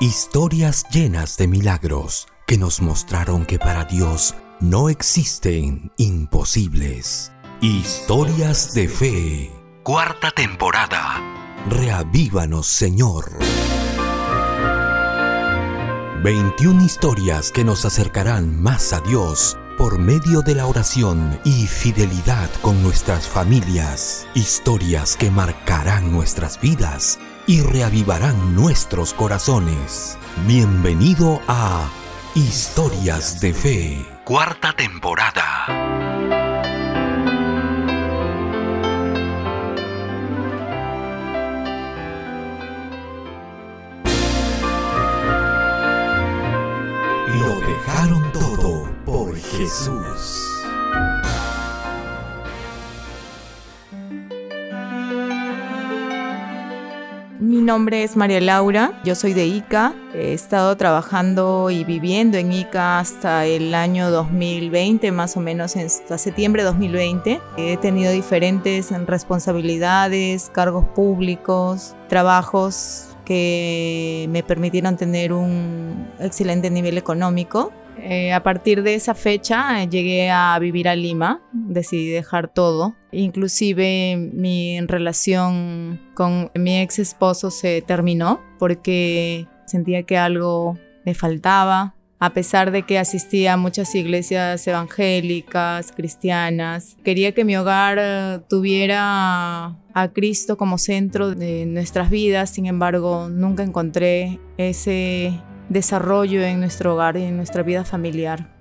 Historias llenas de milagros que nos mostraron que para Dios no existen imposibles. Historias de fe. Cuarta temporada. Reavívanos, Señor. 21 historias que nos acercarán más a Dios por medio de la oración y fidelidad con nuestras familias. Historias que marcarán nuestras vidas y reavivarán nuestros corazones. Bienvenido a Historias de Fe, cuarta temporada. Lo dejaron todo Jesús. Mi nombre es María Laura, yo soy de Ica, he estado trabajando y viviendo en Ica hasta el año 2020, más o menos hasta septiembre de 2020. He tenido diferentes responsabilidades, cargos públicos, trabajos que me permitieron tener un excelente nivel económico. Eh, a partir de esa fecha eh, llegué a vivir a Lima, decidí dejar todo. Inclusive mi relación con mi ex esposo se terminó porque sentía que algo me faltaba. A pesar de que asistía a muchas iglesias evangélicas, cristianas, quería que mi hogar eh, tuviera a Cristo como centro de nuestras vidas, sin embargo nunca encontré ese desarrollo en nuestro hogar y en nuestra vida familiar.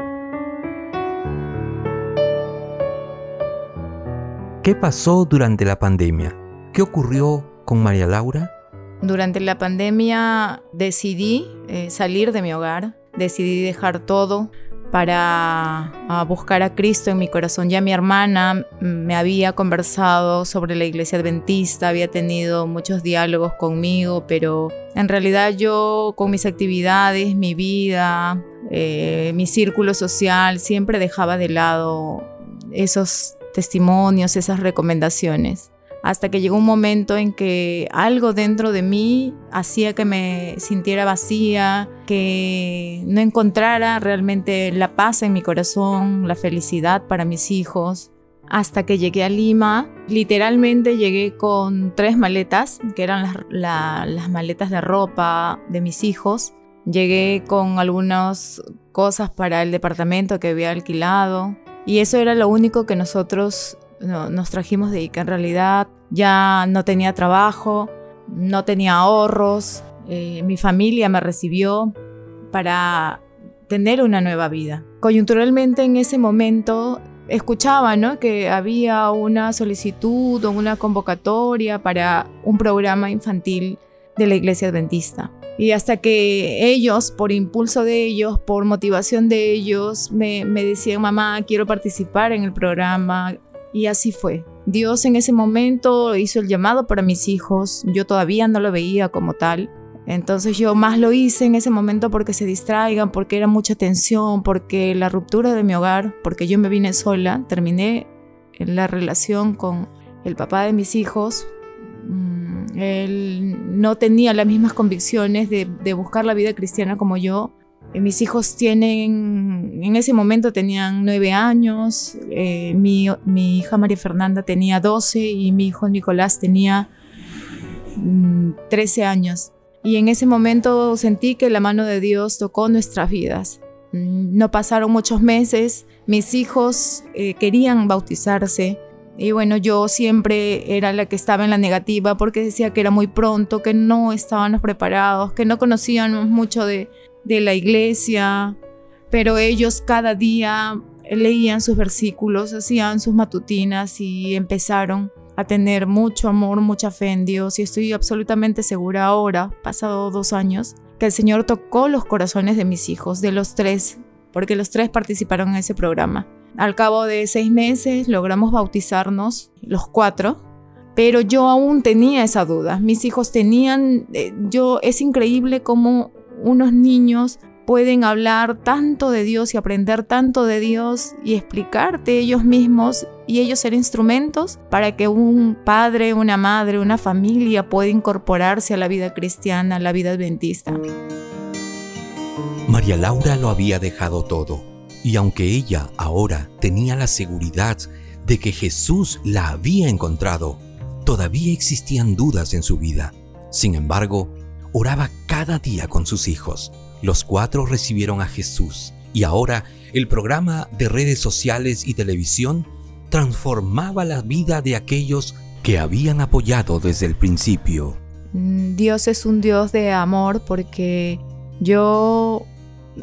¿Qué pasó durante la pandemia? ¿Qué ocurrió con María Laura? Durante la pandemia decidí eh, salir de mi hogar, decidí dejar todo para buscar a Cristo en mi corazón. Ya mi hermana me había conversado sobre la iglesia adventista, había tenido muchos diálogos conmigo, pero en realidad yo con mis actividades, mi vida, eh, mi círculo social, siempre dejaba de lado esos testimonios, esas recomendaciones hasta que llegó un momento en que algo dentro de mí hacía que me sintiera vacía, que no encontrara realmente la paz en mi corazón, la felicidad para mis hijos. Hasta que llegué a Lima, literalmente llegué con tres maletas, que eran las, maletas de ropa de mis hijos. Llegué con algunas cosas para el departamento que había alquilado. Y eso era lo único que nosotros nos trajimos de que En realidad ya no tenía trabajo, no tenía ahorros, eh, mi familia me recibió para tener una nueva vida. Coyunturalmente en ese momento escuchaba ¿no? que había una solicitud o una convocatoria para un programa infantil de la iglesia adventista. Y hasta que ellos, por impulso de ellos, por motivación de ellos, me decían, mamá, quiero participar en el programa, y así fue. Dios en ese momento hizo el llamado para mis hijos. Yo todavía no lo veía como tal. Entonces yo más lo hice en ese momento porque se distraigan, porque era mucha tensión, porque la ruptura de mi hogar, porque yo me vine sola, terminé la relación con el papá de mis hijos. Mm, él no tenía las mismas convicciones de, de buscar la vida cristiana como yo mis hijos tienen, en ese momento tenían nueve años, eh, mi, hija María Fernanda tenía doce y mi hijo Nicolás tenía mm, años. Y en ese momento sentí que la mano de Dios tocó nuestras vidas. Mm, no pasaron muchos meses, mis hijos eh, querían bautizarse. Y bueno, yo siempre era la que estaba en la negativa porque decía que era muy pronto, que no estábamos preparados, que no conocíamos mucho de, de la iglesia, pero ellos cada día leían sus versículos, hacían sus matutinas y empezaron a tener mucho amor, mucha fe en Dios y estoy absolutamente segura ahora, pasado dos años, que el Señor tocó los corazones de mis hijos, de los tres, porque los tres participaron en ese programa. Al cabo de seis meses logramos bautizarnos, los cuatro, pero yo aún tenía esa duda. Mis hijos tenían, eh, yo, es increíble cómo unos niños pueden hablar tanto de Dios y aprender tanto de Dios y explicarte ellos mismos y ellos ser instrumentos para que un padre, una madre, una familia pueda incorporarse a la vida cristiana, a la vida adventista. María Laura lo había dejado todo, y aunque ella ahora tenía la seguridad de que Jesús la había encontrado, todavía existían dudas en su vida. Sin embargo, oraba cada día con sus hijos. Los cuatro recibieron a Jesús y ahora el programa de redes sociales y televisión transformaba la vida de aquellos que habían apoyado desde el principio. Mm, Dios es un Dios de amor porque yo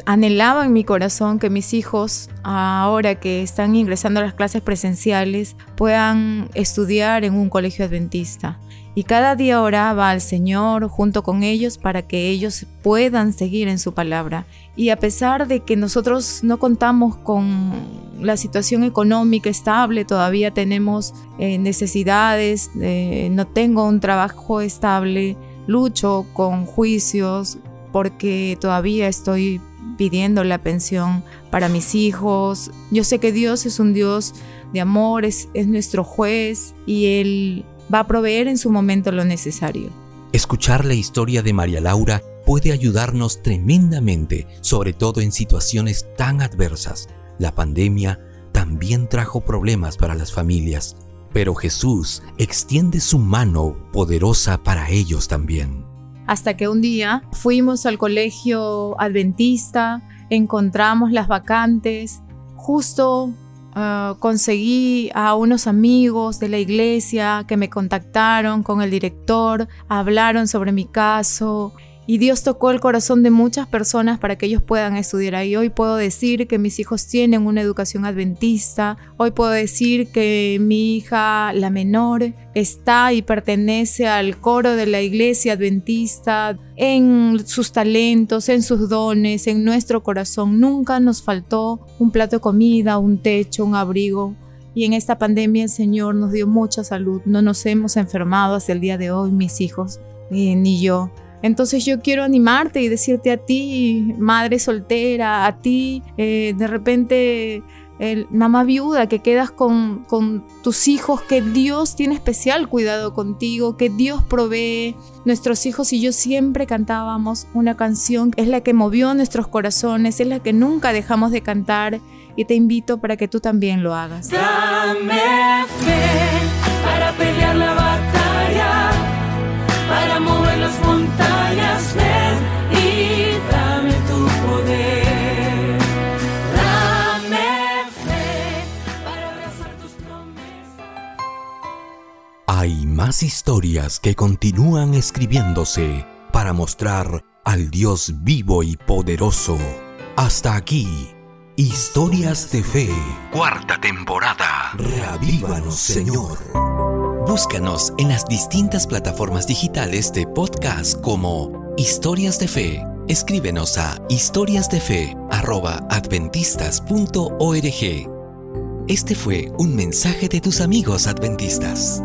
anhelaba en mi corazón que mis hijos, ahora que están ingresando a las clases presenciales, puedan estudiar en un colegio adventista. Y cada día oraba al Señor junto con ellos para que ellos puedan seguir en su palabra. Y a pesar de que nosotros no contamos con la situación económica estable, todavía tenemos eh, necesidades, eh, no tengo un trabajo estable, lucho con juicios porque todavía estoy pidiendo la pensión para mis hijos. Yo sé que Dios es un Dios de amor, es, es nuestro juez y Él va a proveer en su momento lo necesario. Escuchar la historia de María Laura puede ayudarnos tremendamente, sobre todo en situaciones tan adversas. La pandemia también trajo problemas para las familias, pero Jesús extiende su mano poderosa para ellos también. Hasta que un día fuimos al colegio adventista, encontramos las vacantes, justo uh, conseguí a unos amigos de la iglesia que me contactaron con el director, hablaron sobre mi caso y Dios tocó el corazón de muchas personas para que ellos puedan estudiar ahí. Hoy puedo decir que mis hijos tienen una educación adventista. Hoy puedo decir que mi hija, la menor, está y pertenece al coro de la iglesia adventista. En sus talentos, en sus dones, en nuestro corazón. Nunca nos faltó un plato de comida, un techo, un abrigo. Y en esta pandemia el Señor nos dio mucha salud. No nos hemos enfermado hasta el día de hoy, mis hijos, ni yo. Entonces yo quiero animarte y decirte a ti, madre soltera, a ti, eh, de repente, el, mamá viuda, que quedas con, con tus hijos, que Dios tiene especial cuidado contigo, que Dios provee. Nuestros hijos y yo siempre cantábamos una canción, es la que movió nuestros corazones, es la que nunca dejamos de cantar y te invito para que tú también lo hagas. Dame fe más historias que continúan escribiéndose para mostrar al Dios vivo y poderoso. Hasta aquí, Historias de Fe, cuarta temporada. Reavívanos, Señor. Búscanos en las distintas plataformas digitales de podcast como Historias de Fe. Escríbenos a historiasdefe@adventistas.org. Este fue un mensaje de tus amigos adventistas.